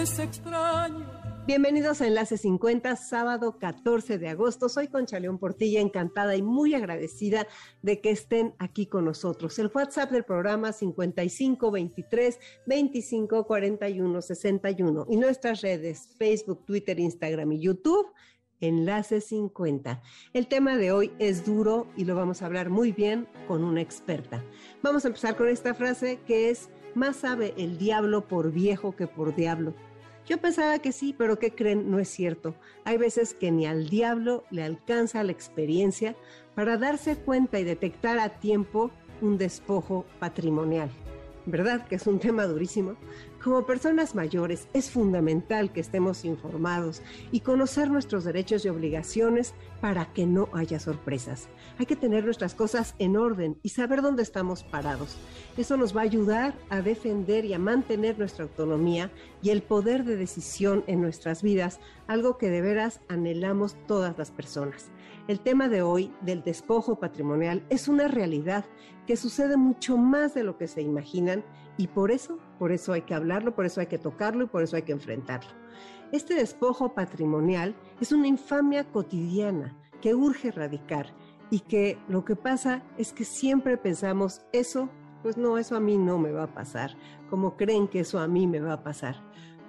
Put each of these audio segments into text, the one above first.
es extraño. Bienvenidos a Enlace 50, sábado 14 de agosto. Soy Concha León Portilla, encantada y muy agradecida de que estén aquí con nosotros. El WhatsApp del programa 5523 25 41 61 y nuestras redes Facebook, Twitter, Instagram y YouTube. Enlace 50. El tema de hoy es duro y lo vamos a hablar muy bien con una experta. Vamos a empezar con esta frase que es más sabe el diablo por viejo que por diablo. Yo pensaba que sí, pero ¿qué creen? No es cierto. Hay veces que ni al diablo le alcanza la experiencia para darse cuenta y detectar a tiempo un despojo patrimonial. ¿Verdad que es un tema durísimo? Como personas mayores es fundamental que estemos informados y conocer nuestros derechos y obligaciones para que no haya sorpresas. Hay que tener nuestras cosas en orden y saber dónde estamos parados. Eso nos va a ayudar a defender y a mantener nuestra autonomía y el poder de decisión en nuestras vidas, algo que de veras anhelamos todas las personas. El tema de hoy del despojo patrimonial es una realidad que sucede mucho más de lo que se imaginan y por eso, por eso hay que hablarlo, por eso hay que tocarlo y por eso hay que enfrentarlo. Este despojo patrimonial es una infamia cotidiana que urge erradicar y que lo que pasa es que siempre pensamos eso, pues no, eso a mí no me va a pasar, como creen que eso a mí me va a pasar.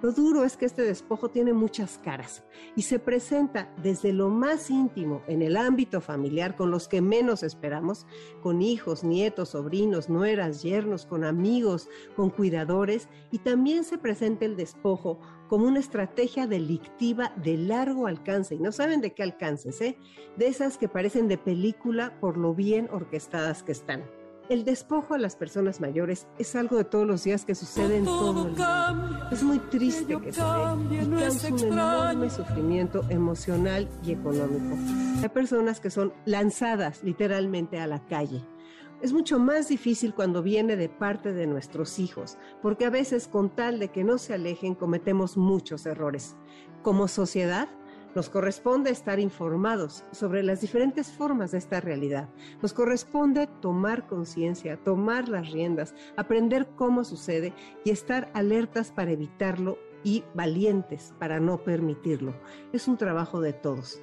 Lo duro es que este despojo tiene muchas caras y se presenta desde lo más íntimo en el ámbito familiar con los que menos esperamos, con hijos, nietos, sobrinos, nueras, yernos, con amigos, con cuidadores y también se presenta el despojo como una estrategia delictiva de largo alcance y no saben de qué alcances, ¿eh? de esas que parecen de película por lo bien orquestadas que están. El despojo a las personas mayores es algo de todos los días que sucede en todo el mundo. Es muy triste que se dé y causa un enorme sufrimiento emocional y económico. Hay personas que son lanzadas literalmente a la calle. Es mucho más difícil cuando viene de parte de nuestros hijos, porque a veces con tal de que no se alejen cometemos muchos errores. Como sociedad, nos corresponde estar informados sobre las diferentes formas de esta realidad. Nos corresponde tomar conciencia, tomar las riendas, aprender cómo sucede y estar alertas para evitarlo y valientes para no permitirlo. Es un trabajo de todos.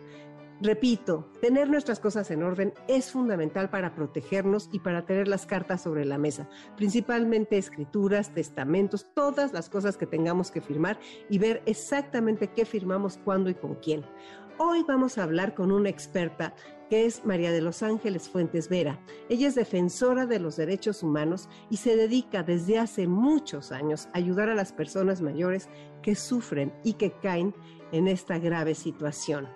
Repito, tener nuestras cosas en orden es fundamental para protegernos y para tener las cartas sobre la mesa, principalmente escrituras, testamentos, todas las cosas que tengamos que firmar y ver exactamente qué firmamos, cuándo y con quién. Hoy vamos a hablar con una experta que es María de los Ángeles Fuentes Vera. Ella es defensora de los derechos humanos y se dedica desde hace muchos años a ayudar a las personas mayores que sufren y que caen en esta grave situación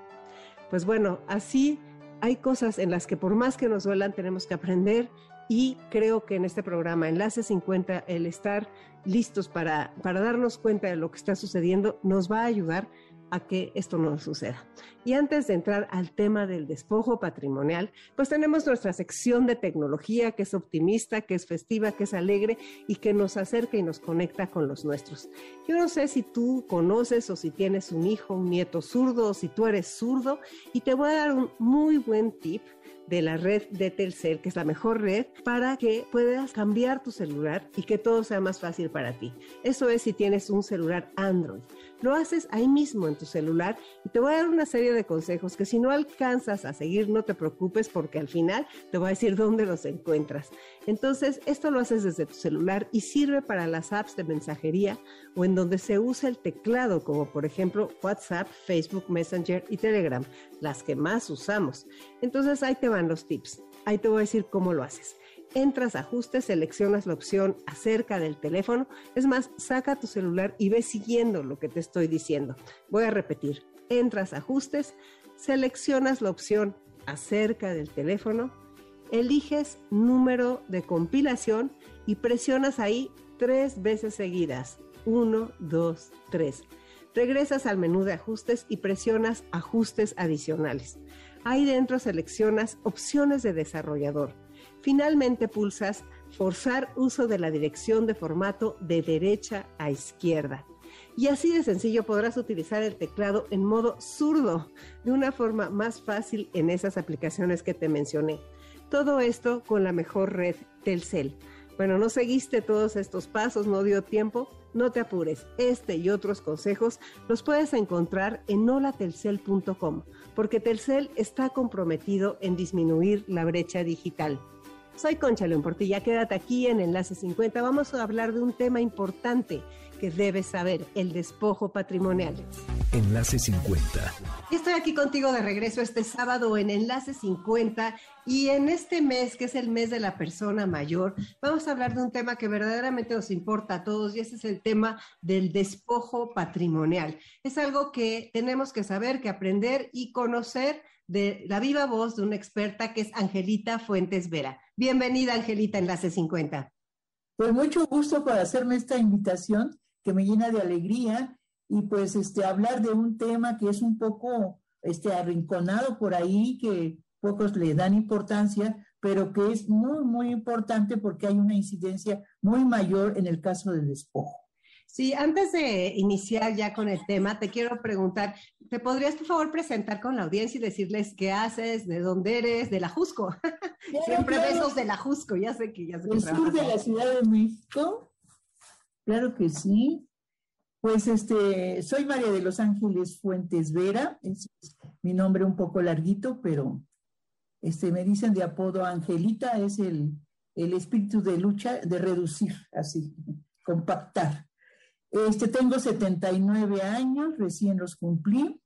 pues bueno, así hay cosas en las que por más que nos duelan tenemos que aprender y creo que en este programa Enlace 50 el estar listos para, para darnos cuenta de lo que está sucediendo nos va a ayudar a que esto no suceda. Y antes de entrar al tema del despojo patrimonial, pues tenemos nuestra sección de tecnología que es optimista, que es festiva, que es alegre y que nos acerca y nos conecta con los nuestros. Yo no sé si tú conoces o si tienes un hijo, un nieto zurdo o si tú eres zurdo y te voy a dar un muy buen tip de la red de Telcel, que es la mejor red, para que puedas cambiar tu celular y que todo sea más fácil para ti. Eso es si tienes un celular Android. Lo haces ahí mismo en tu celular y te voy a dar una serie de consejos que si no alcanzas a seguir, no te preocupes porque al final te voy a decir dónde los encuentras. Entonces, esto lo haces desde tu celular y sirve para las apps de mensajería o en donde se usa el teclado, como por ejemplo WhatsApp, Facebook, Messenger y Telegram, las que más usamos. Entonces, ahí te van los tips. Ahí te voy a decir cómo lo haces entras ajustes, seleccionas la opción acerca del teléfono. Es más, saca tu celular y ve siguiendo lo que te estoy diciendo. Voy a repetir, entras ajustes, seleccionas la opción acerca del teléfono, eliges número de compilación y presionas ahí tres veces seguidas. 1, 2, 3. Regresas al menú de ajustes y presionas ajustes adicionales. Ahí dentro seleccionas opciones de desarrollador. Finalmente pulsas forzar uso de la dirección de formato de derecha a izquierda. Y así de sencillo podrás utilizar el teclado en modo zurdo, de una forma más fácil en esas aplicaciones que te mencioné. Todo esto con la mejor red Telcel. Bueno, no seguiste todos estos pasos, no dio tiempo, no te apures. Este y otros consejos los puedes encontrar en holatelcel.com, porque Telcel está comprometido en disminuir la brecha digital. Soy Concha León Portilla, quédate aquí en Enlace 50. Vamos a hablar de un tema importante que debes saber, el despojo patrimonial. Enlace 50. Estoy aquí contigo de regreso este sábado en Enlace 50 y en este mes, que es el mes de la persona mayor, vamos a hablar de un tema que verdaderamente nos importa a todos y ese es el tema del despojo patrimonial. Es algo que tenemos que saber, que aprender y conocer de la viva voz de una experta que es Angelita Fuentes Vera. Bienvenida, Angelita, Enlace 50. Pues mucho gusto por hacerme esta invitación que me llena de alegría y pues este hablar de un tema que es un poco este arrinconado por ahí que pocos le dan importancia, pero que es muy muy importante porque hay una incidencia muy mayor en el caso del despojo. Sí, antes de iniciar ya con el tema, te quiero preguntar, ¿te podrías por favor presentar con la audiencia y decirles qué haces, de dónde eres, de la Jusco? Siempre besos de la Jusco, ya sé que ya sé El sur de la Ciudad de México, claro que sí. Pues este, soy María de los Ángeles Fuentes Vera, es mi nombre un poco larguito, pero este, me dicen de apodo Angelita, es el, el espíritu de lucha, de reducir, así, compactar. Este, tengo 79 años, recién los cumplí.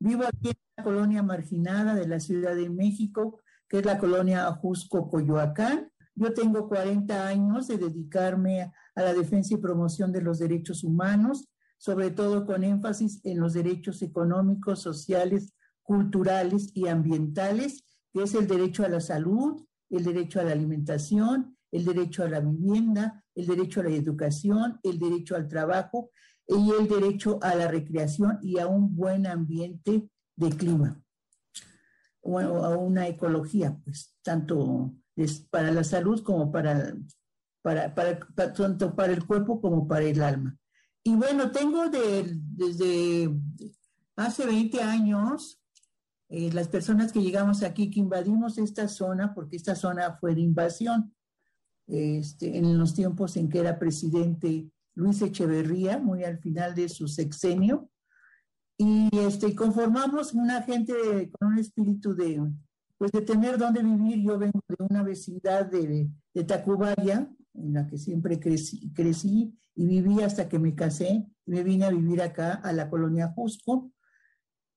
Vivo aquí en la colonia marginada de la Ciudad de México, que es la colonia Ajusco Coyoacán. Yo tengo 40 años de dedicarme a la defensa y promoción de los derechos humanos, sobre todo con énfasis en los derechos económicos, sociales, culturales y ambientales, es el derecho a la salud, el derecho a la alimentación, el derecho a la vivienda, el derecho a la educación, el derecho al trabajo y el derecho a la recreación y a un buen ambiente de clima, o a una ecología, pues, tanto para la salud como para, para, tanto para el cuerpo como para el alma. Y bueno, tengo desde hace 20 años, eh, las personas que llegamos aquí, que invadimos esta zona, porque esta zona fue de invasión, este, en los tiempos en que era presidente Luis Echeverría, muy al final de su sexenio, y este, conformamos una gente con un espíritu de, pues de tener dónde vivir. Yo vengo de una vecindad de, de Tacubaya, en la que siempre crecí, crecí y viví hasta que me casé y me vine a vivir acá a la colonia Jusco.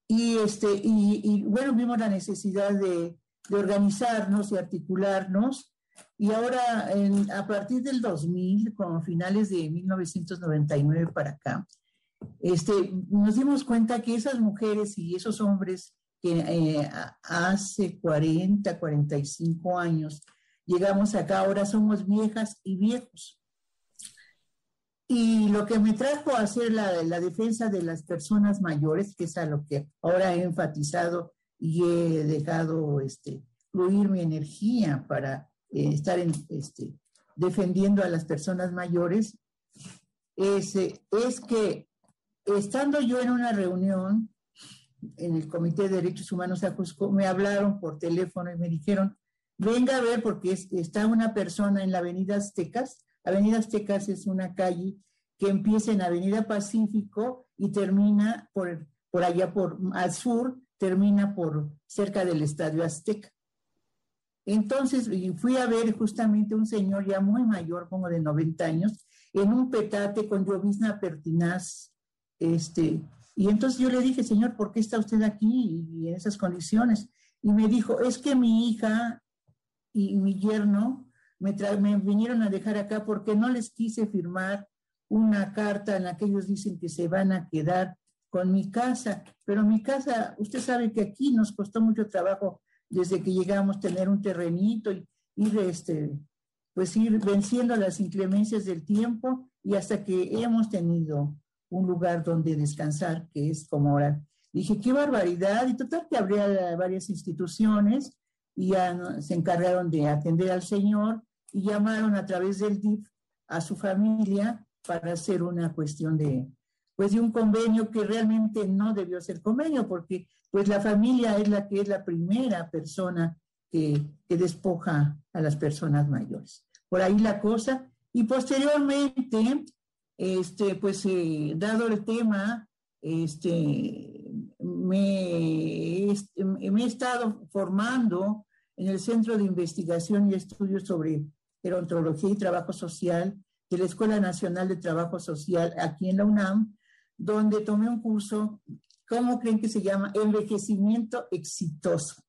Y, este, y, y bueno, vimos la necesidad de, de organizarnos y articularnos y ahora, a partir del 2000, como finales de 1999 para acá, este, nos dimos cuenta que esas mujeres y esos hombres que eh, hace 40, 45 años llegamos acá, ahora somos viejas y viejos. Y lo que me trajo a hacer la, la defensa de las personas mayores, que es a lo que ahora he enfatizado y he dejado este, fluir mi energía para eh, estar este, defendiendo a las personas mayores, es, es que estando yo en una reunión en el Comité de Derechos Humanos de Ajusco, me hablaron por teléfono y me dijeron, venga a ver porque está una persona en la Avenida Aztecas. Avenida Aztecas es una calle que empieza en Avenida Pacífico y termina por, por allá por al sur, termina por cerca del Estadio Azteca. Entonces fui a ver justamente un señor ya muy mayor, como de 90 años, en un petate con llovizna pertinaz. Este, y entonces yo le dije, señor, ¿por qué está usted aquí y en esas condiciones? Y me dijo, es que mi hija y mi yerno me, me vinieron a dejar acá porque no les quise firmar una carta en la que ellos dicen que se van a quedar con mi casa. Pero mi casa, usted sabe que aquí nos costó mucho trabajo desde que llegamos, tener un terrenito y ir este, pues ir venciendo las inclemencias del tiempo y hasta que hemos tenido un lugar donde descansar, que es como ahora. Dije, qué barbaridad, y total que habría varias instituciones y ya se encargaron de atender al señor y llamaron a través del DIF a su familia para hacer una cuestión de, pues de un convenio que realmente no debió ser convenio, porque pues la familia es la que es la primera persona que, que despoja a las personas mayores. Por ahí la cosa. Y posteriormente, este, pues eh, dado el tema, este, me, me he estado formando en el Centro de Investigación y Estudios sobre Gerontología y Trabajo Social de la Escuela Nacional de Trabajo Social aquí en la UNAM, donde tomé un curso, ¿cómo creen que se llama? Envejecimiento exitoso.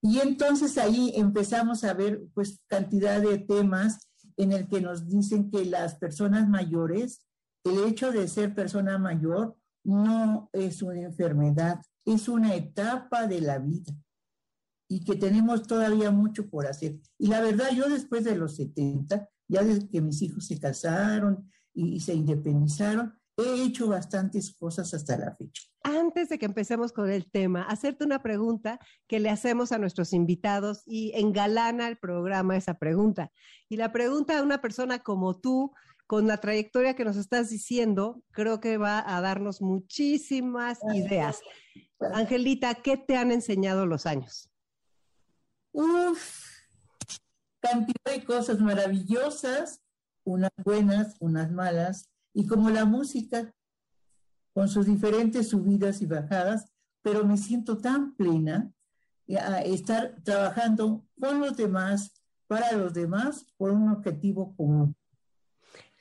Y entonces ahí empezamos a ver pues cantidad de temas en el que nos dicen que las personas mayores, el hecho de ser persona mayor no es una enfermedad, es una etapa de la vida y que tenemos todavía mucho por hacer. Y la verdad, yo después de los 70, ya desde que mis hijos se casaron y, se independizaron, he hecho bastantes cosas hasta la fecha. Antes de que empecemos con el tema, hacerte una pregunta que le hacemos a nuestros invitados y engalana el programa esa pregunta. Y la pregunta a una persona como tú, con la trayectoria que nos estás diciendo, creo que va a darnos muchísimas ideas. Angelita, ¿qué te han enseñado los años? Uf, cantidad de cosas maravillosas, unas buenas, unas malas, y como la música, con sus diferentes subidas y bajadas, pero me siento tan plena a estar trabajando con los demás, para los demás, por un objetivo común.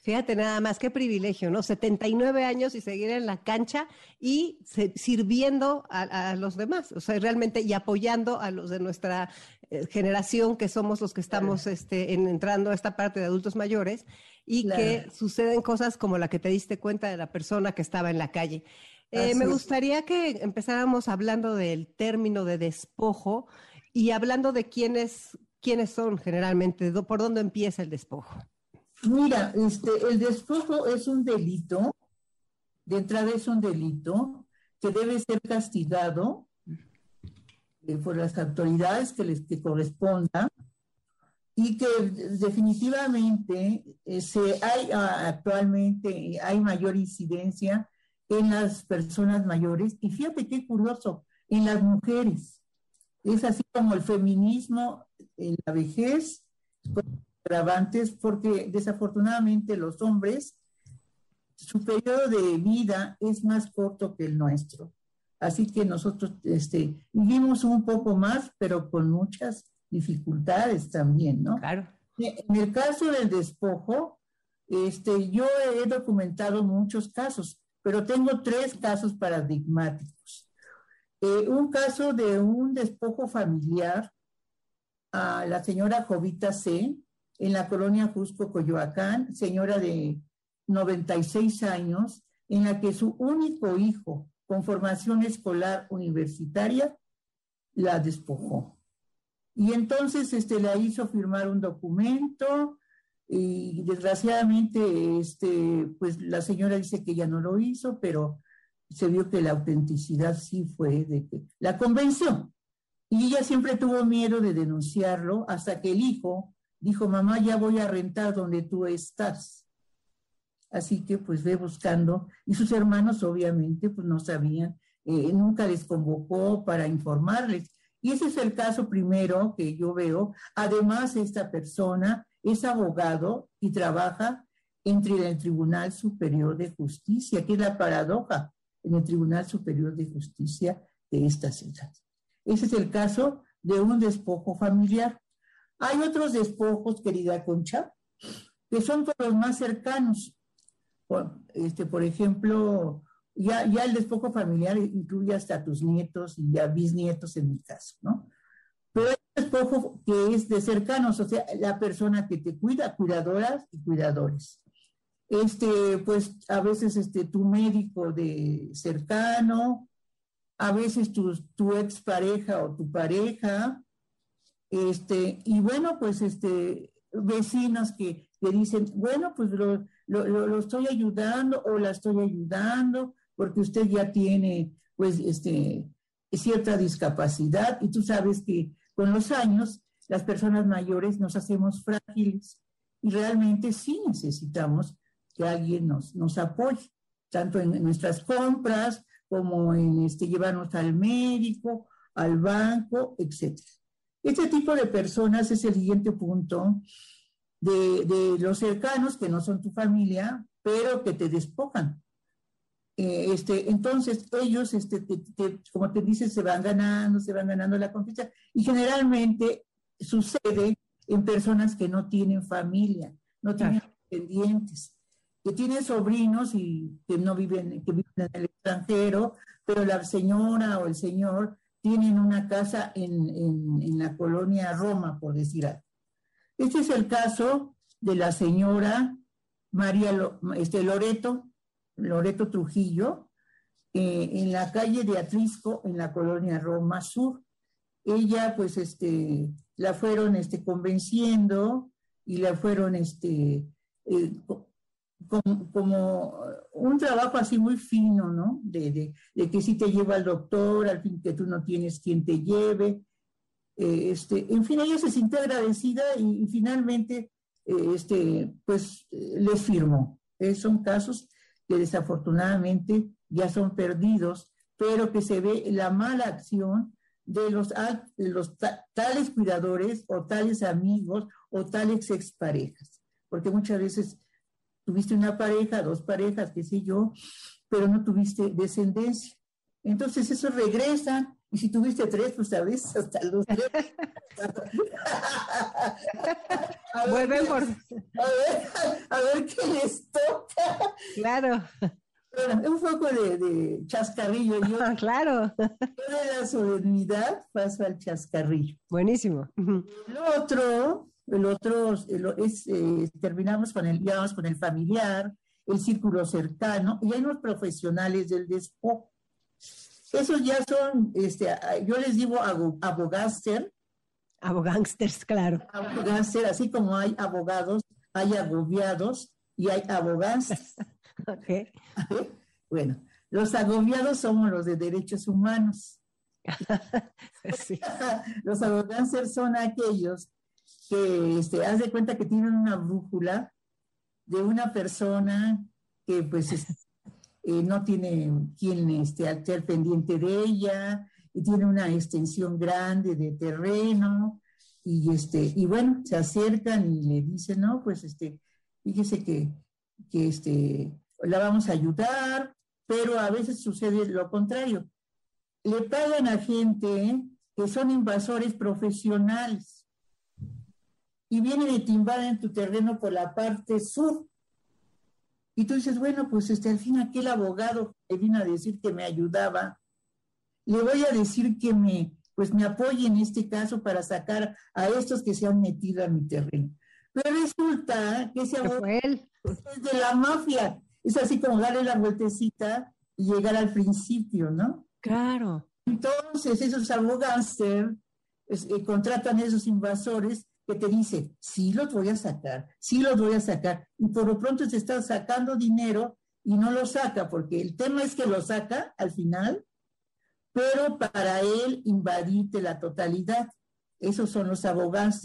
Fíjate nada más, qué privilegio, ¿no? 79 años y seguir en la cancha y sirviendo a, los demás, o sea, realmente y apoyando a los de nuestra eh, generación, que somos los que estamos este, entrando a esta parte de adultos mayores, y que suceden cosas como la que te diste cuenta de la persona que estaba en la calle. Eh, me gustaría que empezáramos hablando del término de despojo y hablando de quiénes, quiénes son generalmente, por dónde empieza el despojo. Mira, este, el despojo es un delito, de entrada es un delito que debe ser castigado eh, por las autoridades que les que corresponda y que definitivamente eh, se hay ah, actualmente hay mayor incidencia en las personas mayores y fíjate qué curioso en las mujeres es así como el feminismo en la vejez agravantes porque desafortunadamente los hombres, su periodo de vida es más corto que el nuestro. Así que nosotros este, vivimos un poco más, pero con muchas dificultades también, ¿no? Claro. En el caso del despojo, este, yo he documentado muchos casos, pero tengo tres casos paradigmáticos. Eh, un caso de un despojo familiar a la señora Jovita C., en la colonia Jusco, Coyoacán, señora de 96 años, en la que su único hijo con formación escolar universitaria la despojó. Y entonces este, la hizo firmar un documento y desgraciadamente este, pues la señora dice que ya no lo hizo, pero se vio que la autenticidad sí fue de que la convenció. Y ella siempre tuvo miedo de denunciarlo hasta que el hijo dijo, mamá, ya voy a rentar donde tú estás. Así que pues ve buscando, y sus hermanos obviamente pues no sabían, eh, nunca les convocó para informarles. Y ese es el caso primero que yo veo. Además, esta persona es abogado y trabaja entre el Tribunal Superior de Justicia, que es la paradoja en el Tribunal Superior de Justicia de esta ciudad. Ese es el caso de un despojo familiar. Hay otros despojos, querida Concha, que son los más cercanos. Por, este, por ejemplo, ya, ya el despojo familiar incluye hasta tus nietos y ya bisnietos en mi caso, ¿no? Pero un despojo que es de cercanos, o sea, la persona que te cuida, cuidadoras y cuidadores. Este, pues a veces este, tu médico de cercano, a veces tu, tu expareja o tu pareja, este, y bueno, pues este, vecinos que, que dicen, bueno, pues lo, lo, estoy ayudando o la estoy ayudando porque usted ya tiene, pues, este, cierta discapacidad y tú sabes que con los años las personas mayores nos hacemos frágiles y realmente sí necesitamos que alguien nos, nos apoye, tanto en nuestras compras como en este, llevarnos al médico, al banco, etc. Este tipo de personas es el siguiente punto de, de los cercanos que no son tu familia, pero que te despojan. Eh, este, entonces ellos, este, como te dices, se van ganando, se van ganando la confianza y generalmente sucede en personas que no tienen familia, no tienen descendientes, que tienen sobrinos y que no viven, que viven en el extranjero, pero la señora o el señor tienen una casa en, en, la colonia Roma, por decir algo. Este es el caso de la señora María este, Loreto, Loreto Trujillo, eh, en la calle de Atrisco, en la colonia Roma Sur. Ella, pues, este, la fueron este, convenciendo y la fueron este, eh, como, un trabajo así muy fino, ¿no? De, que si te lleva al doctor, al fin que tú no tienes quien te lleve. Eh, este, en fin, ella se sintió agradecida y, finalmente, eh, este, pues, les firmó. son casos que desafortunadamente ya son perdidos, pero que se ve la mala acción de los, los tales cuidadores o tales amigos o tales exparejas. Porque muchas veces tuviste una pareja, dos parejas, qué sé yo, pero no tuviste descendencia. Entonces eso regresa, y si tuviste tres, pues a veces hasta los tres. a, ver, por... a, ver, a ver qué les Claro un poco de, chascarrillo. Yo, ah, claro. Yo de la solemnidad paso al chascarrillo. Buenísimo. El otro, el otro es, eh, terminamos con el, ya con el familiar, el círculo cercano, y hay unos profesionales del despojo. Esos ya son, este, yo les digo abogáster. Abogánsters, claro. Abogánster, así como hay abogados, hay agobiados y hay abogásters. Bueno, los agobiados somos los de derechos humanos. los abogados son aquellos que este, haz de cuenta que tienen una brújula de una persona que pues eh, no tiene quien esté al pendiente de ella y tiene una extensión grande de terreno y este y bueno se acercan y le dicen no pues este fíjese que que este la vamos a ayudar, pero a veces sucede lo contrario. Le pagan a gente que son invasores profesionales y vienen a timbar en tu terreno por la parte sur. Y tú dices, bueno, pues este, al fin aquel abogado que vino a decir que me ayudaba, le voy a decir que me, pues me apoye en este caso para sacar a estos que se han metido a mi terreno. Pero resulta que ese abogado es de la mafia es así como darle la vueltecita y llegar al principio, ¿no? Claro. Entonces, esos abogados eh, contratan a esos invasores que te dicen, sí los voy a sacar, sí los voy a sacar. Y por lo pronto se está sacando dinero y no lo saca, porque el tema es que lo saca al final, pero para él invadirte la totalidad. Esos son los abogados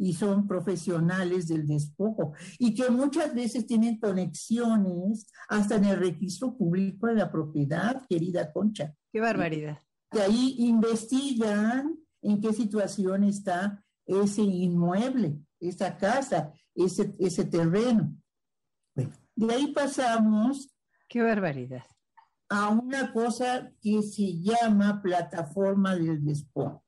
y son profesionales del despojo y que muchas veces tienen conexiones hasta en el registro público de la propiedad, querida Concha. Qué barbaridad. Que ahí investigan en qué situación está ese inmueble, esa casa, ese, ese terreno. Bueno, de ahí pasamos. Qué barbaridad. A una cosa que se llama plataforma del despojo.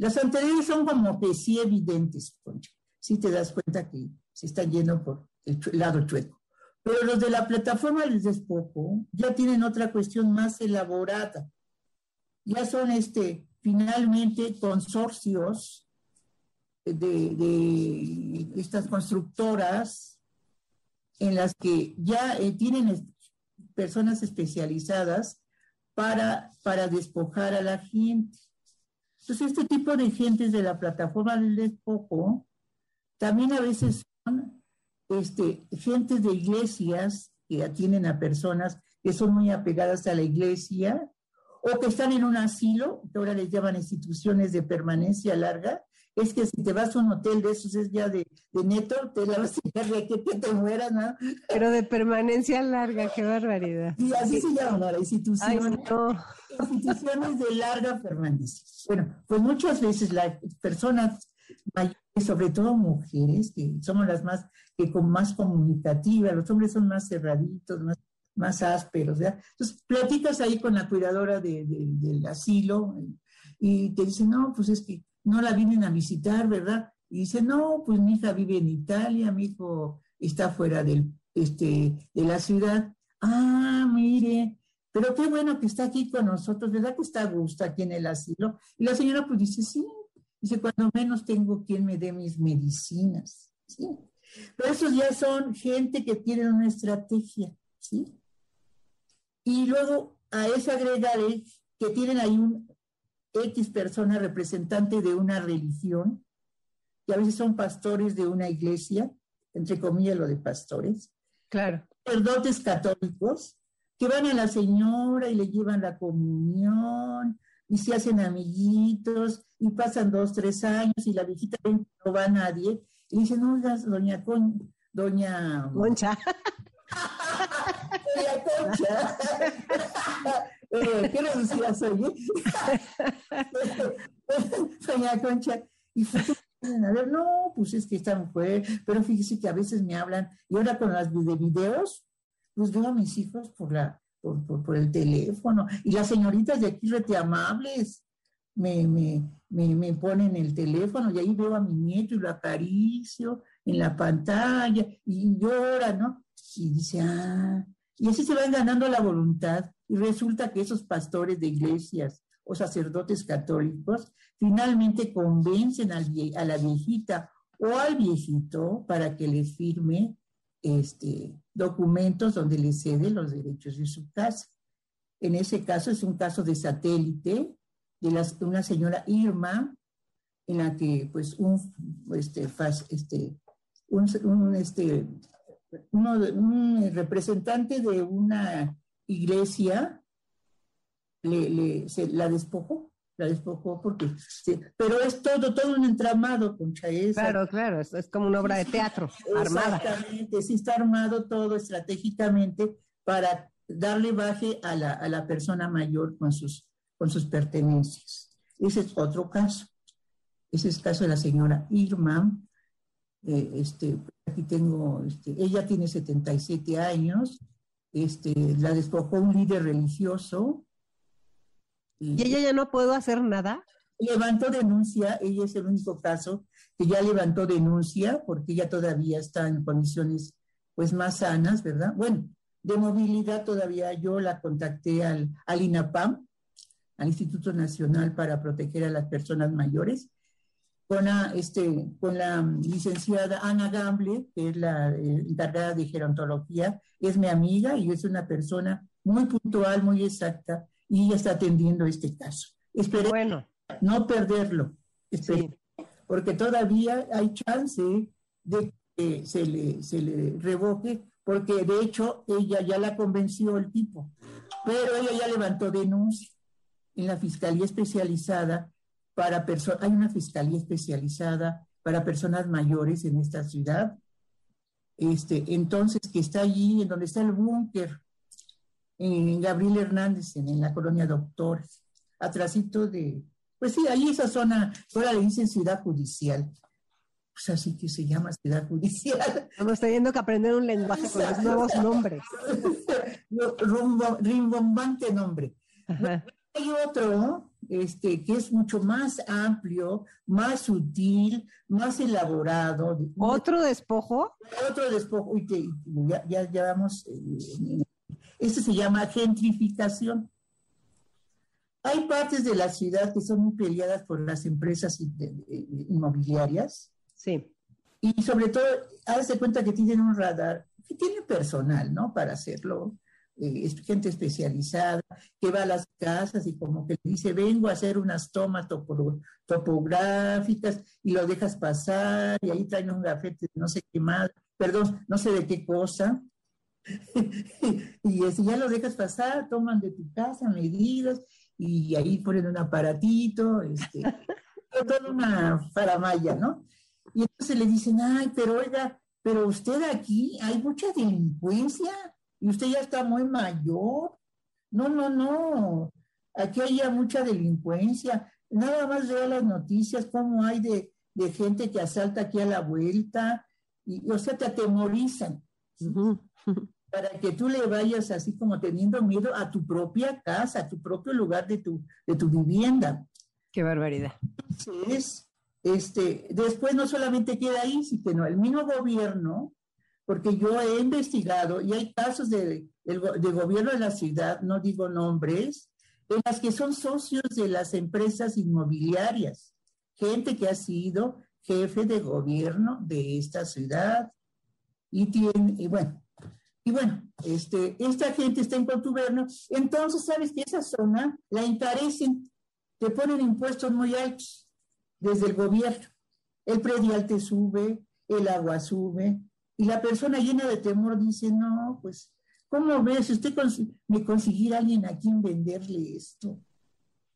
Las anteriores son como que sí evidentes, Concha. Sí te das cuenta que se están yendo por el lado chueco. Pero los de la plataforma del despojo ya tienen otra cuestión más elaborada. Ya son este, finalmente consorcios de, estas constructoras en las que ya eh, tienen personas especializadas para, para despojar a la gente. Entonces, este tipo de gentes de la plataforma del despojo También a veces son este, gentes de iglesias que atienden a personas que son muy apegadas a la iglesia o que están en un asilo, que ahora les llaman instituciones de permanencia larga, es que si te vas a un hotel de esos es ya de, neto, te la vas a ir que, que te mueras, ¿no? Pero de permanencia larga, qué barbaridad. Y así se llaman ahora, instituciones, instituciones de larga permanencia. Bueno, pues muchas veces las personas mayores, sobre todo mujeres, que somos las más, que con más comunicativas, los hombres son más cerraditos, más más ásperos. ¿verdad? Entonces, platicas ahí con la cuidadora del asilo y te dice, no, pues es que no la vienen a visitar, ¿verdad? Y dice, no, pues mi hija vive en Italia, mi hijo está fuera del, este, de la ciudad. Ah, mire, pero qué bueno que está aquí con nosotros, ¿verdad que está a gusto aquí en el asilo? Y la señora pues dice, sí, dice, cuando menos tengo quien me dé mis medicinas, ¿sí? Pero esos ya son gente que tiene una estrategia, ¿sí? Y luego a esa agregaré que tienen ahí un X persona representante de una religión, que a veces son pastores de una iglesia, entre comillas lo de pastores. Claro. Sacerdotes católicos que van a la señora y le llevan la comunión y se hacen amiguitos y pasan dos, tres años y la viejita no va a nadie y dicen, doña Con, doña Concha. doña Concha. eh, ¿Qué decía soy? doña Concha. Y a ver, no, pues es que esta mujer, pero fíjese que a veces me hablan, y ahora con las de videos, pues veo a mis hijos por la, por, por, el teléfono, y las señoritas de aquí rete amables, me, me, me, me, ponen el teléfono, y ahí veo a mi nieto y lo acaricio en la pantalla, y llora, ¿no? Y dice, ah, y así se van ganando la voluntad, y resulta que esos pastores de iglesias o sacerdotes católicos finalmente convencen a la viejita o al viejito para que les firme este, documentos donde les cede los derechos de su casa. En ese caso es un caso de satélite de, una señora Irma, en la que pues un, este, este, un, este, un representante de una iglesia le, se, la despojó, la despojó porque, pero es todo, todo un entramado, Concha. Esa. Claro, claro, es, es, como una obra de teatro, armada. Exactamente, sí está armado todo estratégicamente para darle baje a la, a la persona mayor con sus, con sus pertenencias. Ese es otro caso. Ese es el caso de la señora Irma. Eh, este, aquí tengo, este, ella tiene 77 años, este, la despojó un líder religioso. ¿Y ella ya no puedo hacer nada? Levantó denuncia, ella es el único caso que ya levantó denuncia porque ella todavía está en condiciones pues más sanas, ¿verdad? Bueno, de movilidad todavía yo la contacté al, al INAPAM, al Instituto Nacional para Proteger a las Personas Mayores, con la, este, con la licenciada Ana Gamble, que es la eh, encargada de gerontología, es mi amiga y es una persona muy puntual, muy exacta, y ella está atendiendo este caso. Espero bueno. no perderlo, porque todavía hay chance de que se le, se le revoque, porque de hecho ella ya la convenció el tipo, pero ella ya levantó denuncia en la Fiscalía Especializada para personas, hay una fiscalía especializada para personas mayores en esta ciudad, este, entonces que está allí, en donde está el búnker, en Gabriel Hernández, en, la colonia Doctores, atrásito de, pues sí, ahí esa zona, ahora le dicen ciudad judicial, pues así que se llama ciudad judicial. Estamos teniendo que aprender un lenguaje con los nuevos nombres. rimbombante nombre. Hay otro, este, que es mucho más amplio, más sutil, más elaborado. ¿Otro despojo? Otro despojo, y que ya, ya, vamos, eh, este se llama gentrificación. Hay partes de la ciudad que son muy peleadas por las empresas inmobiliarias. Sí. Y sobre todo, hazte cuenta que tienen un radar, que tiene personal, ¿no? Para hacerlo eh, gente especializada que va a las casas y como que dice, vengo a hacer unas tomas topográficas y lo dejas pasar y ahí traen un gafete no sé qué más, perdón, no sé de qué cosa. y si ya lo dejas pasar, toman de tu casa medidas y ahí ponen un aparatito, este, toda una faramaya, ¿no? Y entonces le dicen, ay, pero oiga, pero usted aquí hay mucha delincuencia y usted ya está muy mayor. No, no, no. Aquí hay mucha delincuencia. Nada más veo las noticias, cómo hay de, gente que asalta aquí a la vuelta. Y, o sea, te atemorizan. Para que tú le vayas así como teniendo miedo a tu propia casa, a tu propio lugar de tu, de tu vivienda. Qué barbaridad. Entonces, este, después no solamente queda ahí, sino el mismo gobierno porque yo he investigado y hay casos de, gobierno de la ciudad, no digo nombres, en las que son socios de las empresas inmobiliarias, gente que ha sido jefe de gobierno de esta ciudad y tiene, y bueno, y bueno, este, esta gente está en contubernio, entonces sabes que esa zona la encarecen, te ponen impuestos muy altos desde el gobierno. El predial te sube, el agua sube, y la persona llena de temor dice, no, pues, ¿cómo ves? Si usted me consiguiera alguien a quien venderle esto.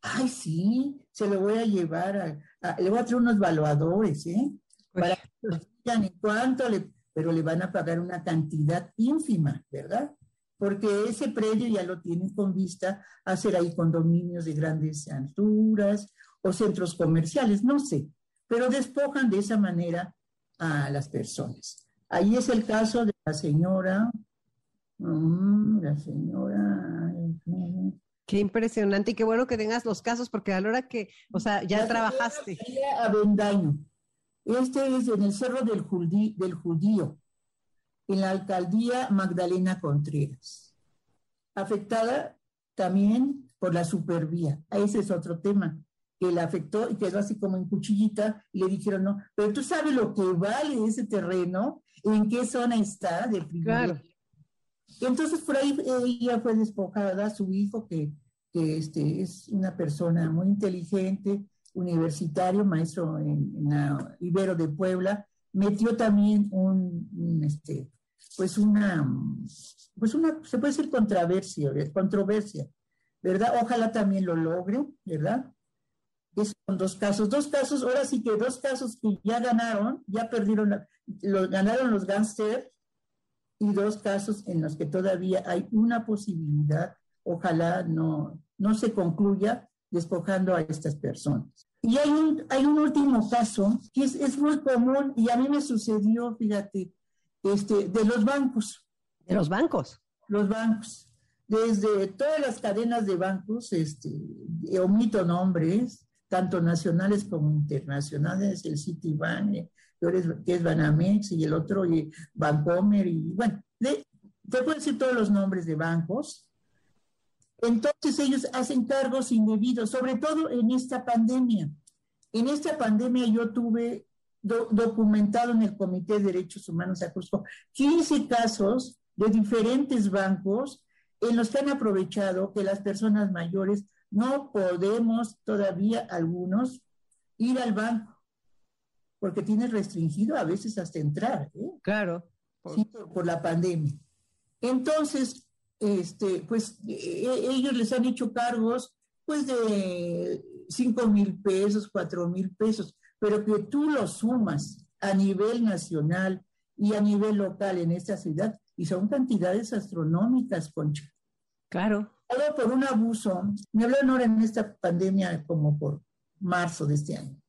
Ay, sí, se lo voy a llevar, a, le voy a traer unos valuadores, ¿eh? Para que digan en cuánto le, pero le van a pagar una cantidad ínfima, ¿verdad? Porque ese predio ya lo tienen con vista a hacer ahí condominios de grandes alturas o centros comerciales, no sé, pero despojan de esa manera a las personas. Ahí es el caso de la señora, mm, la señora... Qué impresionante y qué bueno que tengas los casos, porque a la hora que, o sea, ya trabajaste. Avendaño. Este es en el Cerro del, del Judío, en la alcaldía Magdalena Contreras. Afectada también por la supervía. Ese es otro tema que le afectó y quedó así como en cuchillita y le dijeron, no, pero tú sabes lo que vale ese terreno en qué zona está de Claro. Entonces por ahí ella fue despojada, su hijo, que, que este, es una persona muy inteligente, universitario, maestro en, Ibero de Puebla, metió también un, este, pues una, pues una, se puede decir controversia, controversia, ¿verdad? Ojalá también lo logre, ¿verdad? Son dos casos, dos casos, ahora sí que dos casos que ya ganaron, ya perdieron, lo ganaron los gánster y dos casos en los que todavía hay una posibilidad, ojalá no, no se concluya despojando a estas personas. Y hay un, hay un último caso que es, es muy común y a mí me sucedió, fíjate, este, de los bancos. ¿De los bancos? Los bancos. Desde todas las cadenas de bancos, este, omito nombres, tanto nacionales como internacionales, el Citibank, eh, que es Banamex y el otro y Bancomer y bueno, te puedo decir todos los nombres de bancos. Entonces ellos hacen cargos indebidos, sobre todo en esta pandemia. En esta pandemia yo tuve documentado en el Comité de Derechos Humanos a Cusco 15 casos de diferentes bancos en los que han aprovechado que las personas mayores no podemos todavía algunos ir al banco porque tiene restringido a veces hasta entrar. ¿eh? Claro. Por... la pandemia. Entonces, este, pues e, e, ellos les han hecho cargos pues de 5 mil pesos, 4 mil pesos, pero que tú lo sumas a nivel nacional y a nivel local en esta ciudad, y son cantidades astronómicas, Concha. Claro por un abuso. Me hablaron ahora en esta pandemia como por marzo de este año.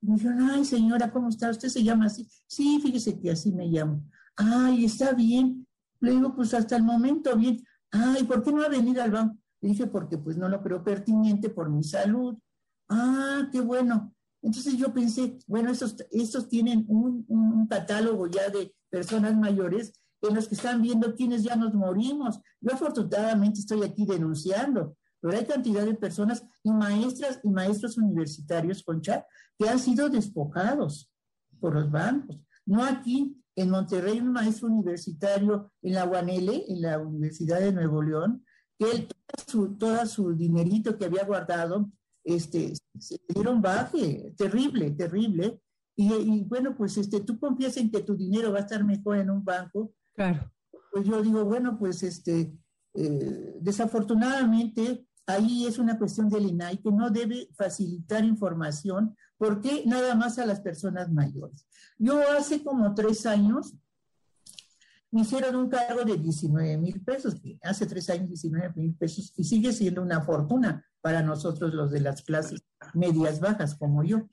Me dijeron, ay señora, ¿cómo está? ¿Usted se llama así? Sí, fíjese que así me llamo. Ay, está bien. Le digo, pues hasta el momento bien. Ay, ¿por qué no va a venir al banco? Le dije, porque pues no lo creo pertinente por mi salud. Ah, qué bueno. Entonces yo pensé, bueno, estos, estos tienen un, un catálogo ya de personas mayores en los que están viendo quiénes ya nos morimos. Yo afortunadamente estoy aquí denunciando, pero hay cantidad de personas y maestras y maestros universitarios, Concha, que han sido despojados por los bancos. No aquí, en Monterrey, un maestro universitario en la UANL, en la Universidad de Nuevo León, que él, todo su, todo su dinerito que había guardado, este, se dieron baje, terrible, terrible. Y, bueno, pues este, tú confías en que tu dinero va a estar mejor en un banco. Claro. Pues yo digo, bueno, pues este, eh, desafortunadamente ahí es una cuestión del INAI que no debe facilitar información, porque nada más a las personas mayores. Yo hace como tres años me hicieron un cargo de 19 mil pesos, hace tres años 19 mil pesos, y sigue siendo una fortuna para nosotros los de las clases medias bajas como yo.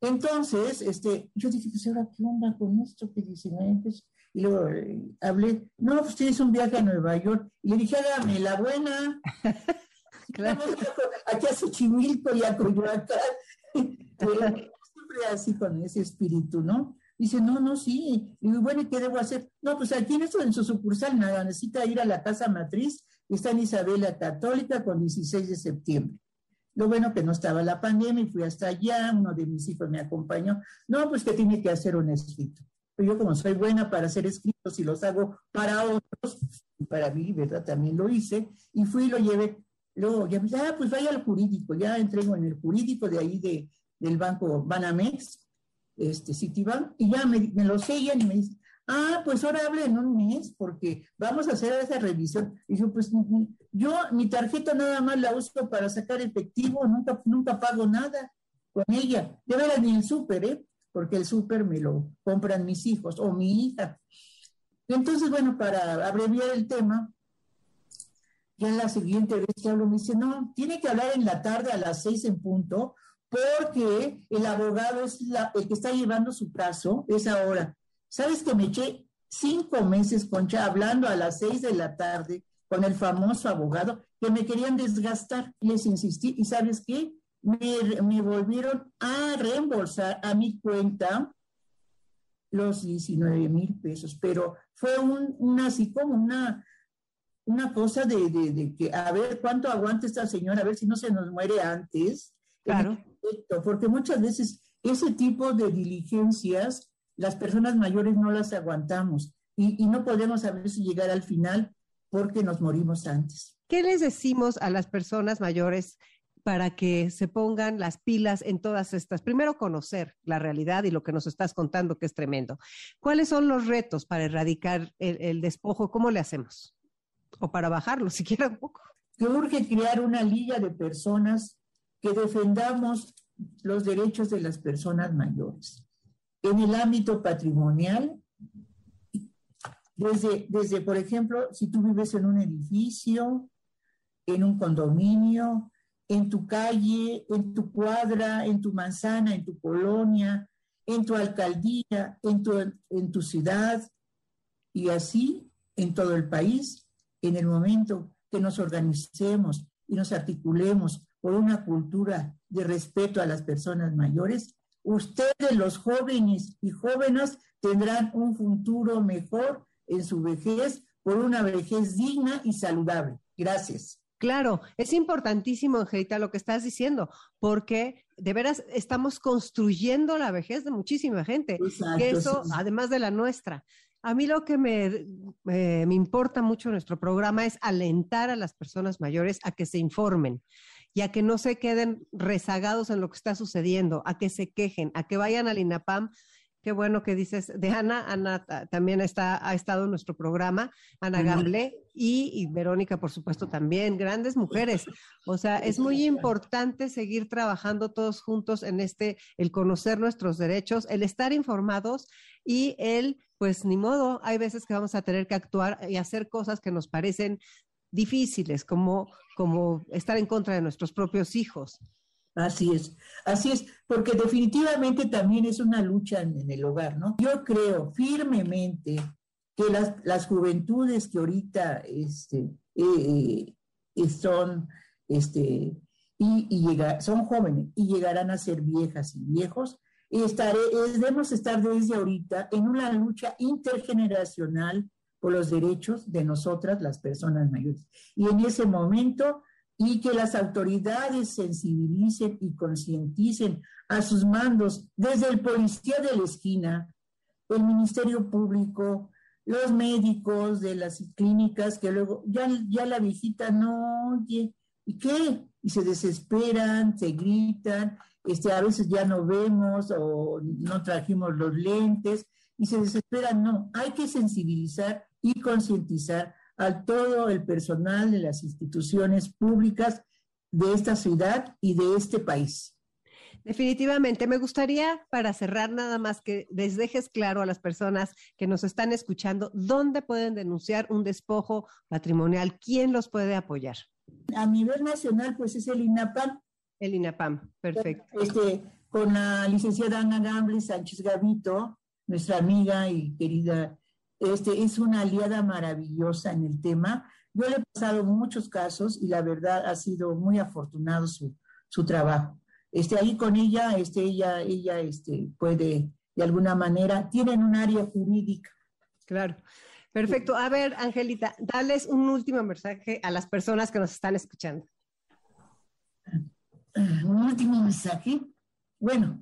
Entonces, este, yo dije, pues ahora, ¿qué onda con esto? Que 19 pesos. Y luego eh, hablé, no, pues tienes un viaje a Nueva York. Y le dije, hágame la buena. claro. aquí a Xochimilco y a Coyoacán. siempre así con ese espíritu, ¿no? Dice, no, no, sí. Y bueno, ¿qué debo hacer? No, pues aquí en, eso, en su sucursal nada, necesita ir a la casa matriz, está en Isabela Católica con 16 de septiembre. Lo bueno que no estaba la pandemia y fui hasta allá, uno de mis hijos me acompañó. No, pues que tiene que hacer un escrito. Yo como soy buena para hacer escritos y los hago para otros, para mí, ¿verdad? También lo hice y fui y lo llevé. Luego ya, ah, pues vaya al jurídico, ya entrego en el jurídico de ahí de, del banco Banamex este, Citibank, y ya me, lo sellan y me dicen, ah, pues ahora hable en un mes porque vamos a hacer esa revisión. Y yo, pues yo mi tarjeta nada más la uso para sacar efectivo, nunca, nunca pago nada con ella. De veras, ni el súper, ¿eh? Porque el súper me lo compran mis hijos o mi hija. Entonces, bueno, para abreviar el tema, ya la siguiente vez que hablo me dice, no, tiene que hablar en la tarde a las seis en punto, porque el abogado es el que está llevando su caso, es ahora. ¿Sabes que me eché cinco meses, Concha, hablando a las seis de la tarde con el famoso abogado que me querían desgastar? Les insistí, ¿y sabes qué? Me, volvieron a reembolsar a mi cuenta los 19 mil pesos, pero fue un, así como una, una cosa de, de, que, a ver, ¿cuánto aguanta esta señora? A ver si no se nos muere antes. Claro porque muchas veces ese tipo de diligencias las personas mayores no las aguantamos y, no podemos a veces llegar al final porque nos morimos antes. ¿Qué les decimos a las personas mayores para que se pongan las pilas en todas estas? Primero, conocer la realidad y lo que nos estás contando, que es tremendo. ¿Cuáles son los retos para erradicar el, despojo? ¿Cómo le hacemos? O para bajarlo, siquiera un poco. Que urge crear una liga de personas que defendamos los derechos de las personas mayores. En el ámbito patrimonial, desde, desde, por ejemplo, si tú vives en un edificio, en un condominio, en tu calle, en tu cuadra, en tu manzana, en tu colonia, en tu alcaldía, en tu, en tu ciudad, y así en todo el país, en el momento que nos organicemos y nos articulemos por una cultura de respeto a las personas mayores, ustedes los jóvenes y jóvenes tendrán un futuro mejor en su vejez por una vejez digna y saludable. Gracias. Claro, es importantísimo, Angelita, lo que estás diciendo, porque de veras estamos construyendo la vejez de muchísima gente, Exacto, eso, además de la nuestra. A mí lo que me, me importa mucho en nuestro programa es alentar a las personas mayores a que se informen y a que no se queden rezagados en lo que está sucediendo, a que se quejen, a que vayan al INAPAM. Qué bueno que dices de Ana. Ana también está, ha estado en nuestro programa, Ana Gamble y, y, Verónica, por supuesto, también. Grandes mujeres. O sea, es muy importante seguir trabajando todos juntos en este, el conocer nuestros derechos, el estar informados y el, pues ni modo, hay veces que vamos a tener que actuar y hacer cosas que nos parecen difíciles, como, como estar en contra de nuestros propios hijos. Así es, así es, porque definitivamente también es una lucha en, el hogar, ¿no? Yo creo firmemente que las, las juventudes que ahorita este, eh, eh, son, este, y, son jóvenes y llegarán a ser viejas y viejos, estaré, debemos estar desde ahorita en una lucha intergeneracional por los derechos de nosotras, las personas mayores. Y en ese momento, y que las autoridades sensibilicen y concienticen a sus mandos, desde el policía de la esquina, el Ministerio Público, los médicos de las clínicas que luego ya, ya la visita no oye, ¿y qué? Y se desesperan, se gritan, este, a veces ya no vemos o no trajimos los lentes y se desesperan. No, hay que sensibilizar y concientizar a todo el personal de las instituciones públicas de esta ciudad y de este país. Definitivamente, me gustaría para cerrar nada más que les dejes claro a las personas que nos están escuchando dónde pueden denunciar un despojo patrimonial, quién los puede apoyar. A nivel nacional, pues es el INAPAM. El INAPAM, perfecto. Este, con la licenciada Ana Gamble Sánchez Gavito, nuestra amiga y querida, este, es una aliada maravillosa en el tema. Yo le he pasado muchos casos y la verdad ha sido muy afortunado su, su trabajo. Este, ahí con ella, este, ella, ella este, puede, de alguna manera, tienen un área jurídica. Claro. Perfecto. A ver, Angelita, dales un último mensaje a las personas que nos están escuchando. Un último mensaje. Bueno,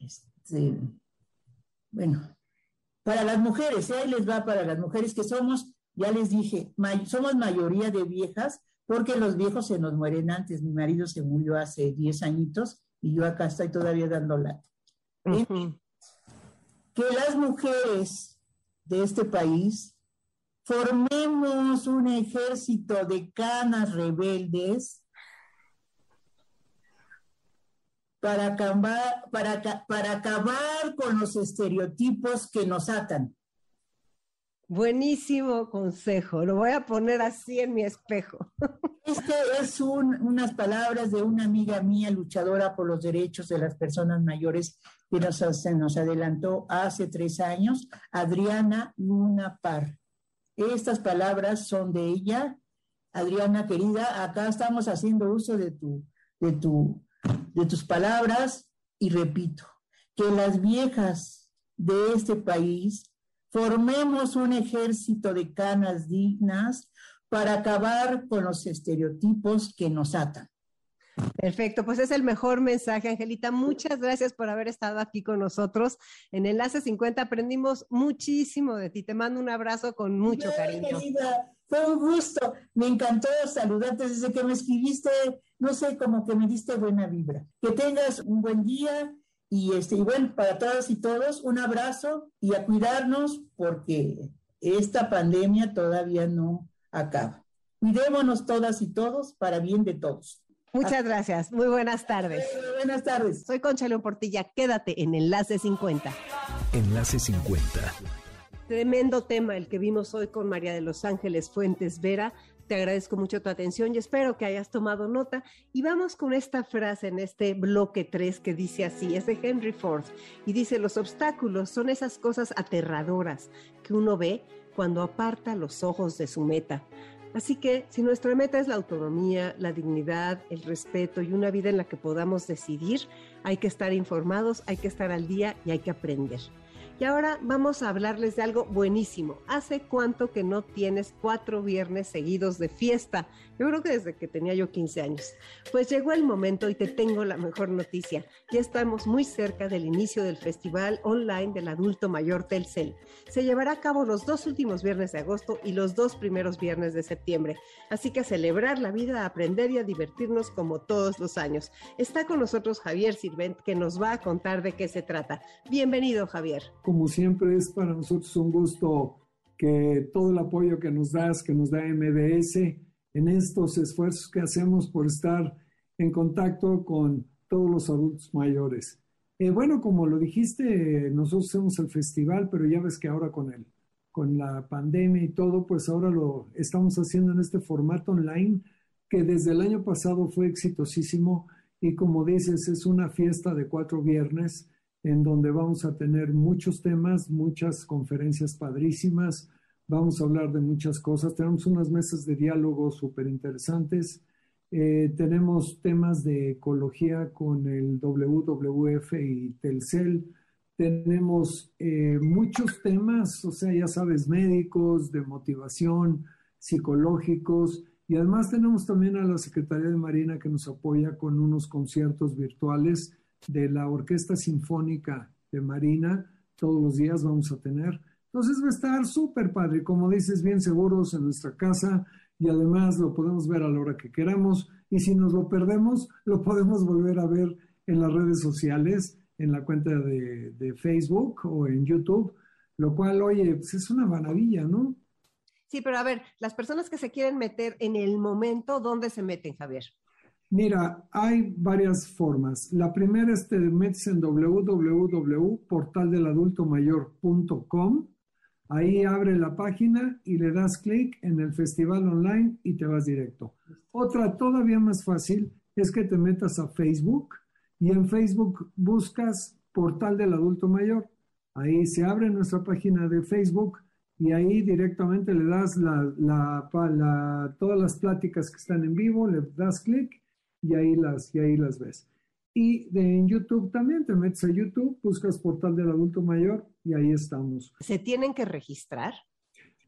este, bueno, para las mujeres, ahí les va para las mujeres que somos, ya les dije, somos mayoría de viejas, porque los viejos se nos mueren antes. Mi marido se murió hace 10 añitos y yo acá estoy todavía dando la. Que las mujeres de este país formemos un ejército de canas rebeldes para acabar, para, para acabar con los estereotipos que nos atan. Buenísimo consejo, lo voy a poner así en mi espejo. Este es unas palabras de una amiga mía, luchadora por los derechos de las personas mayores, que nos, se nos adelantó hace tres años, Adriana Luna Par. Estas palabras son de ella. Adriana, querida, acá estamos haciendo uso de, tu, de, tu, de tus palabras y repito, que las viejas de este país Formemos un ejército de canas dignas para acabar con los estereotipos que nos atan. Perfecto, pues es el mejor mensaje, Angelita. Muchas gracias por haber estado aquí con nosotros. En Enlace 50 aprendimos muchísimo de ti. Te mando un abrazo con mucho cariño. Querida, fue un gusto. Me encantó saludarte desde que me escribiste. No sé, como que me diste buena vibra. Que tengas un buen día y, este, y bueno, para todas y todos, un abrazo y a cuidarnos porque esta pandemia todavía no acaba. Cuidémonos todas y todos para bien de todos. Muchas gracias. Muy buenas tardes. buenas tardes. Soy Concha León Portilla. Quédate en Enlace 50. Enlace 50. Tremendo tema el que vimos hoy con María de los Ángeles Fuentes Vera. Te agradezco mucho tu atención y espero que hayas tomado nota. Y vamos con esta frase en este bloque 3 que dice así, es de Henry Ford, y dice, los obstáculos son esas cosas aterradoras que uno ve cuando aparta los ojos de su meta. Así que si nuestra meta es la autonomía, la dignidad, el respeto y una vida en la que podamos decidir, hay que estar informados, hay que estar al día y hay que aprender. Y ahora vamos a hablarles de algo buenísimo. ¿Hace cuánto que no tienes cuatro viernes seguidos de fiesta? Yo creo que desde que tenía yo 15 años. Pues llegó el momento y te tengo la mejor noticia. Ya estamos muy cerca del inicio del Festival Online del Adulto Mayor Telcel. Se llevará a cabo los dos últimos viernes de agosto y los dos primeros viernes de septiembre. Así que a celebrar la vida, a aprender y a divertirnos como todos los años. Está con nosotros Javier Sirvent que nos va a contar de qué se trata. Bienvenido, Javier. Como siempre es para nosotros un gusto que todo el apoyo que nos das, que nos da MBS, en estos esfuerzos que hacemos por estar en contacto con todos los adultos mayores. Eh, bueno, como lo dijiste, nosotros hacemos el festival, pero ya ves que ahora con el, con la pandemia y todo, pues ahora lo estamos haciendo en este formato online que desde el año pasado fue exitosísimo y como dices, es una fiesta de cuatro viernes en donde vamos a tener muchos temas, muchas conferencias padrísimas, Vamos a hablar de muchas cosas. Tenemos unas mesas de diálogo súper interesantes. Eh, tenemos temas de ecología con el WWF y Telcel. Tenemos eh, muchos temas, o sea, ya sabes, médicos, de motivación, psicológicos. Y además tenemos también a la Secretaría de Marina que nos apoya con unos conciertos virtuales de la Orquesta Sinfónica de Marina todos los días vamos a tener. Entonces va a estar súper padre, como dices, bien seguros en nuestra casa y además lo podemos ver a la hora que queramos y si nos lo perdemos, lo podemos volver a ver en las redes sociales, en la cuenta de, de Facebook o en YouTube, lo cual, oye, pues es una maravilla, ¿no? Sí, pero a ver, las personas que se quieren meter en el momento, ¿dónde se meten, Javier? Mira, hay varias formas. La primera es te metes en www.portaldeladultomayor.com. Ahí abre la página y le das clic en el festival online y te vas directo. Otra todavía más fácil es que te metas a Facebook y en Facebook buscas Portal del Adulto Mayor. Ahí se abre nuestra página de Facebook y ahí directamente le das la, todas las pláticas que están en vivo, le das clic y ahí las, y ahí las ves. Y de, en YouTube también te metes a YouTube, buscas portal del adulto mayor y ahí estamos. ¿Se tienen que registrar?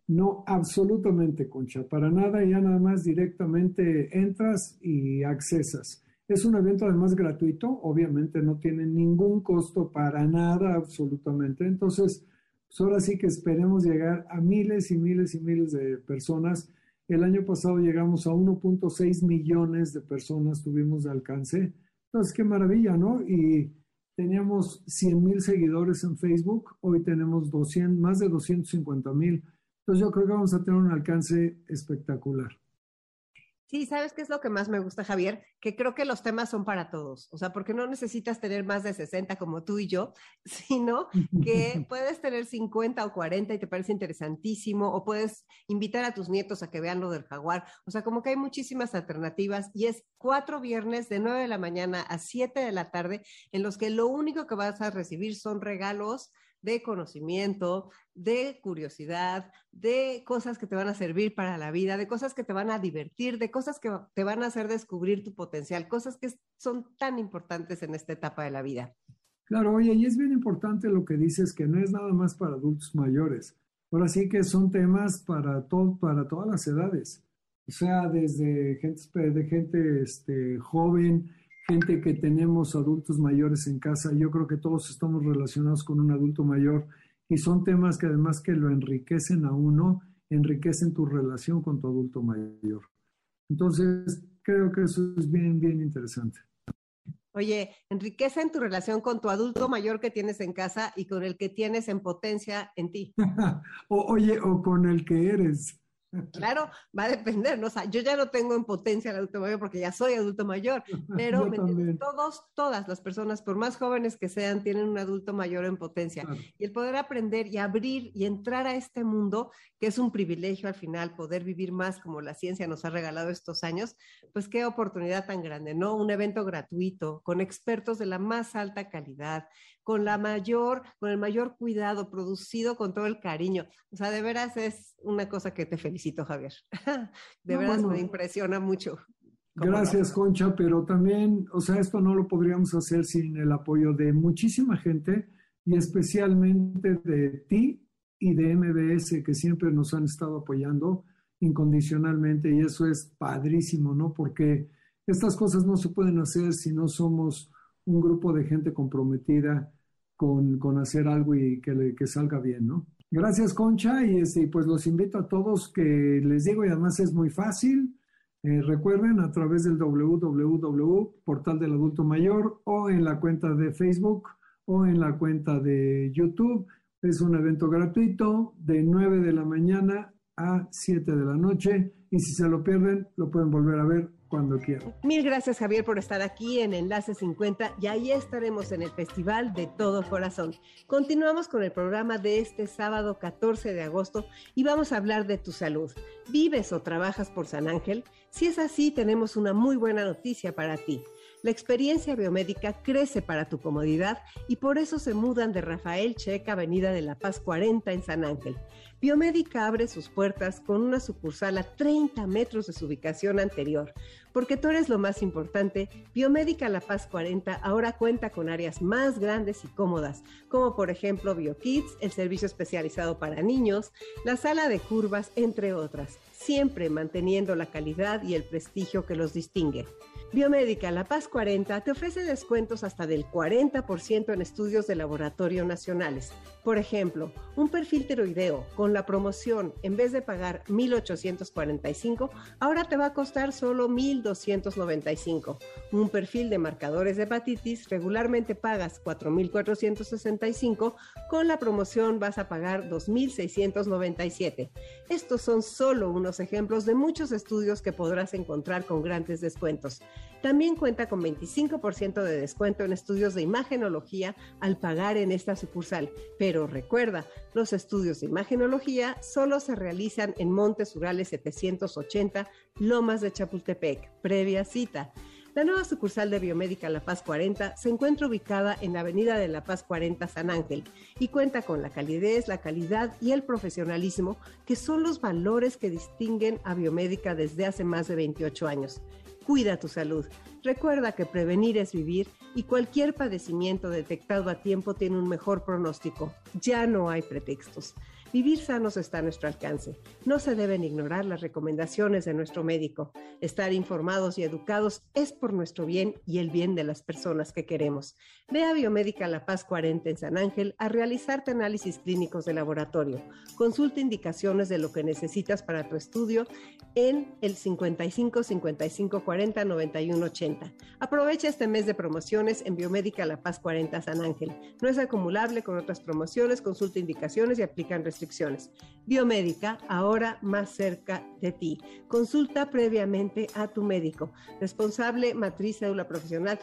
No, absolutamente, Concha, para nada, ya nada más directamente entras y accesas. Es un evento además gratuito, obviamente no tiene ningún costo para nada, absolutamente. Entonces, pues ahora sí que esperemos llegar a miles y miles y miles de personas el año pasado llegamos a 1.6 millones de personas tuvimos de alcance. Entonces, qué maravilla, ¿no? Y teníamos 100 mil seguidores en Facebook, hoy tenemos 200, más de 250 mil. Entonces, yo creo que vamos a tener un alcance espectacular. Sí, ¿sabes qué es lo que más me gusta, Javier? Que creo que los temas son para todos. O sea, porque no necesitas tener más de 60 como tú y yo, sino que puedes tener 50 o 40 y te parece interesantísimo, o puedes invitar a tus nietos a que vean lo del jaguar. O sea, como que hay muchísimas alternativas y es cuatro viernes de 9 de la mañana a 7 de la tarde en los que lo único que vas a recibir son regalos de conocimiento, de curiosidad, de cosas que te van a servir para la vida, de cosas que te van a divertir, de cosas que te van a hacer descubrir tu potencial, cosas que son tan importantes en esta etapa de la vida. Claro, oye, y es bien importante lo que dices, que no es nada más para adultos mayores. Ahora sí que son temas para, todo, para todas las edades. O sea, desde gente, de gente este, joven, gente que tenemos adultos mayores en casa, yo creo que todos estamos relacionados con un adulto mayor y son temas que además que lo enriquecen a uno, enriquecen tu relación con tu adulto mayor. Entonces, creo que eso es bien, bien interesante. Oye, enriquecen tu relación con tu adulto mayor que tienes en casa y con el que tienes en potencia en ti. oye, o con el que eres. Claro, va a depender, ¿no? O sea, yo ya no tengo en potencia el adulto mayor porque ya soy adulto mayor, pero todos, todas las personas, por más jóvenes que sean, tienen un adulto mayor en potencia. Y el poder aprender y abrir y entrar a este mundo, que es un privilegio al final, poder vivir más como la ciencia nos ha regalado estos años, pues qué oportunidad tan grande, ¿no? Un evento gratuito, con expertos de la más alta calidad, con la mayor, con el mayor cuidado, producido con todo el cariño. O sea, de veras es una cosa que te felicito, Javier. De veras me impresiona mucho. Gracias, Concha, pero también, o sea, esto no lo podríamos hacer sin el apoyo de muchísima gente y especialmente de ti y de MBS que siempre nos han estado apoyando incondicionalmente y eso es padrísimo, ¿no? Porque estas cosas no se pueden hacer si no somos un grupo de gente comprometida con, con hacer algo y que, le, que salga bien, ¿no? Gracias, Concha, y este, pues los invito a todos que les digo, y además es muy fácil, eh, recuerden a través del www portal del adulto mayor o en la cuenta de Facebook o en la cuenta de YouTube. Es un evento gratuito de 9 de la mañana a 7 de la noche y si se lo pierden lo pueden volver a ver cuando quieran. Mil gracias Javier por estar aquí en Enlace 50 y ahí estaremos en el Festival de Todo Corazón. Continuamos con el programa de este sábado 14 de agosto y vamos a hablar de tu salud. ¿Vives o trabajas por San Ángel? Si es así, tenemos una muy buena noticia para ti. La experiencia biomédica crece para tu comodidad y por eso se mudan de Rafael Checa, Avenida de la Paz 40 en San Ángel. Biomédica abre sus puertas con una sucursal a 30 metros de su ubicación anterior. Porque tú eres lo más importante, Biomédica La Paz 40 ahora cuenta con áreas más grandes y cómodas, como por ejemplo BioKids, el servicio especializado para niños, la sala de curvas, entre otras, siempre manteniendo la calidad y el prestigio que los distingue. Biomédica La Paz 40 te ofrece descuentos hasta del 40% en estudios de laboratorio nacionales Por ejemplo, un perfil tiroideo con la promoción, en vez de pagar 1.845, ahora te va a costar solo 1.295. Un perfil de marcadores de hepatitis regularmente pagas 4.465, con la promoción vas a pagar 2.697. Estos son solo unos ejemplos de muchos estudios que podrás encontrar con grandes descuentos. También cuenta con 25% de descuento en estudios de imagenología al pagar en esta sucursal. Pero recuerda, los estudios de imagenología solo se realizan en Montes Urales 780, Lomas de Chapultepec, previa cita. La nueva sucursal de Biomédica La Paz 40 se encuentra ubicada en la Avenida de La Paz 40 San Ángel y cuenta con la calidez, la calidad y el profesionalismo que son los valores que distinguen a Biomédica desde hace más de 28 años. Cuida tu salud. Recuerda que prevenir es vivir y cualquier padecimiento detectado a tiempo tiene un mejor pronóstico. Ya no hay pretextos. Vivir sanos está a nuestro alcance. No se deben ignorar las recomendaciones de nuestro médico. Estar informados y educados es por nuestro bien y el bien de las personas que queremos. Ve a Biomédica La Paz 40 en San Ángel a realizarte análisis clínicos de laboratorio. Consulta indicaciones de lo que necesitas para tu estudio en el 55 55 40 91 80. Aprovecha este mes de promociones en Biomédica La Paz 40 San Ángel. No es acumulable con otras promociones, consulta indicaciones y aplican restricciones Biomédica, ahora más cerca de ti. Consulta previamente a tu médico. Responsable Matriz Cédula Profesional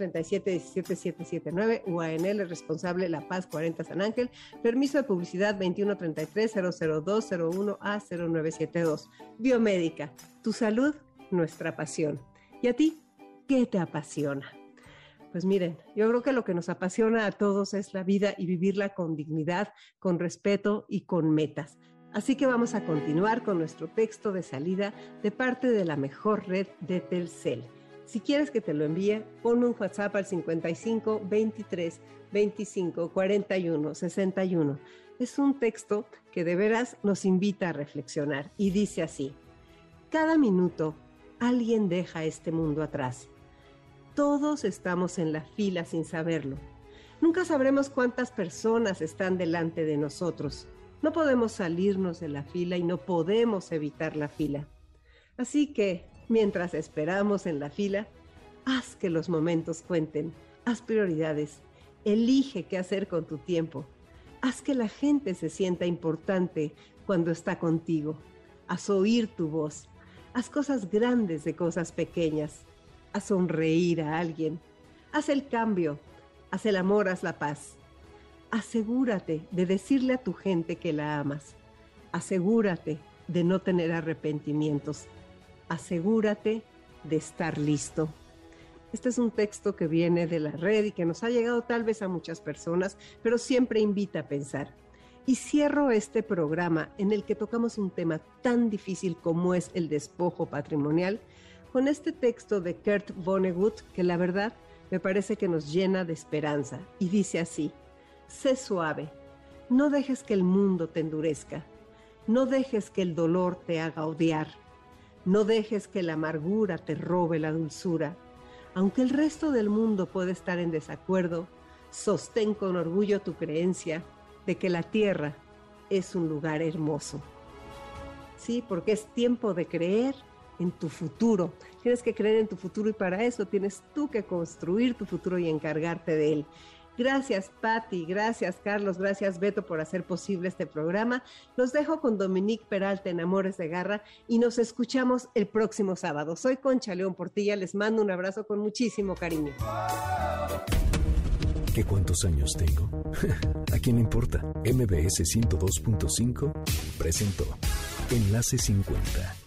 3717779 UANL, responsable La Paz 40 San Ángel. Permiso de publicidad 2133 00201 a 0972. Biomédica, tu salud, nuestra pasión. ¿Y a ti? ¿Qué te apasiona? Pues miren, yo creo que lo que nos apasiona a todos es la vida y vivirla con dignidad, con respeto y con metas. Así que vamos a continuar con nuestro texto de salida de parte de la mejor red de Telcel. Si quieres que te lo envíe, pon un WhatsApp al 55 23 25 41 61. Es un texto que de veras nos invita a reflexionar y dice así: Cada minuto alguien deja este mundo atrás todos estamos en la fila sin saberlo. Nunca sabremos cuántas personas están delante de nosotros. No podemos salirnos de la fila y no podemos evitar la fila. Así que, mientras esperamos en la fila, haz que los momentos cuenten, haz prioridades, elige qué hacer con tu tiempo, haz que la gente se sienta importante cuando está contigo, haz oír tu voz, haz cosas grandes de cosas pequeñas a sonreír a alguien. Haz el cambio, haz el amor, haz la paz. Asegúrate de decirle a tu gente que la amas. Asegúrate de no tener arrepentimientos. Asegúrate de estar listo. Este es un texto que viene de la red y que nos ha llegado tal vez a muchas personas, pero siempre invita a pensar. Y cierro este programa en el que tocamos un tema tan difícil como es el despojo patrimonial con este texto de Kurt Vonnegut que la verdad me parece que nos llena de esperanza y dice así, sé suave, no dejes que el mundo te endurezca, no dejes que el dolor te haga odiar, no dejes que la amargura te robe la dulzura. Aunque el resto del mundo puede estar en desacuerdo, sostén con orgullo tu creencia de que la tierra es un lugar hermoso. Sí, porque es tiempo de creer en tu futuro. Tienes que creer en tu futuro y para eso tienes tú que construir tu futuro y encargarte de él. Gracias, Patti. Gracias, Carlos. Gracias, Beto, por hacer posible este programa. Los dejo con Dominique Peralta en Amores de Garra y nos escuchamos el próximo sábado. Soy Concha León Portilla. Les mando un abrazo con muchísimo cariño. ¿Qué cuántos años tengo? ¿A quién le importa? MBS 102.5 presentó Enlace 50